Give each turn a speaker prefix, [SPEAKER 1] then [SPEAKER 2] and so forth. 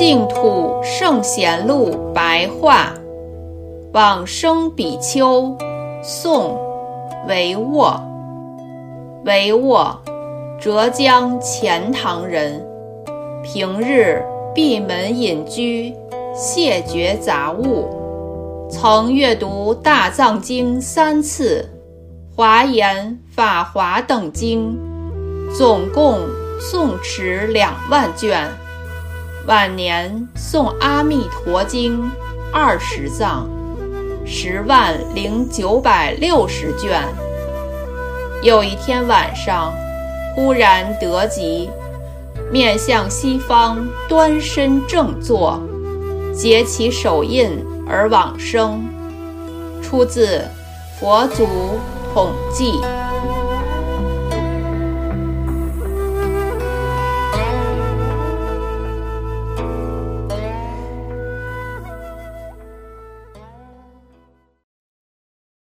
[SPEAKER 1] 净土圣贤录白话，往生比丘，宋，维沃，维沃，浙江钱塘人，平日闭门隐居，谢绝杂物，曾阅读大藏经三次，华严、法华等经，总共诵持两万卷。晚年诵《阿弥陀经》二十藏，十万零九百六十卷。有一天晚上，忽然得疾，面向西方，端身正坐，结其手印而往生。出自《佛祖统记》。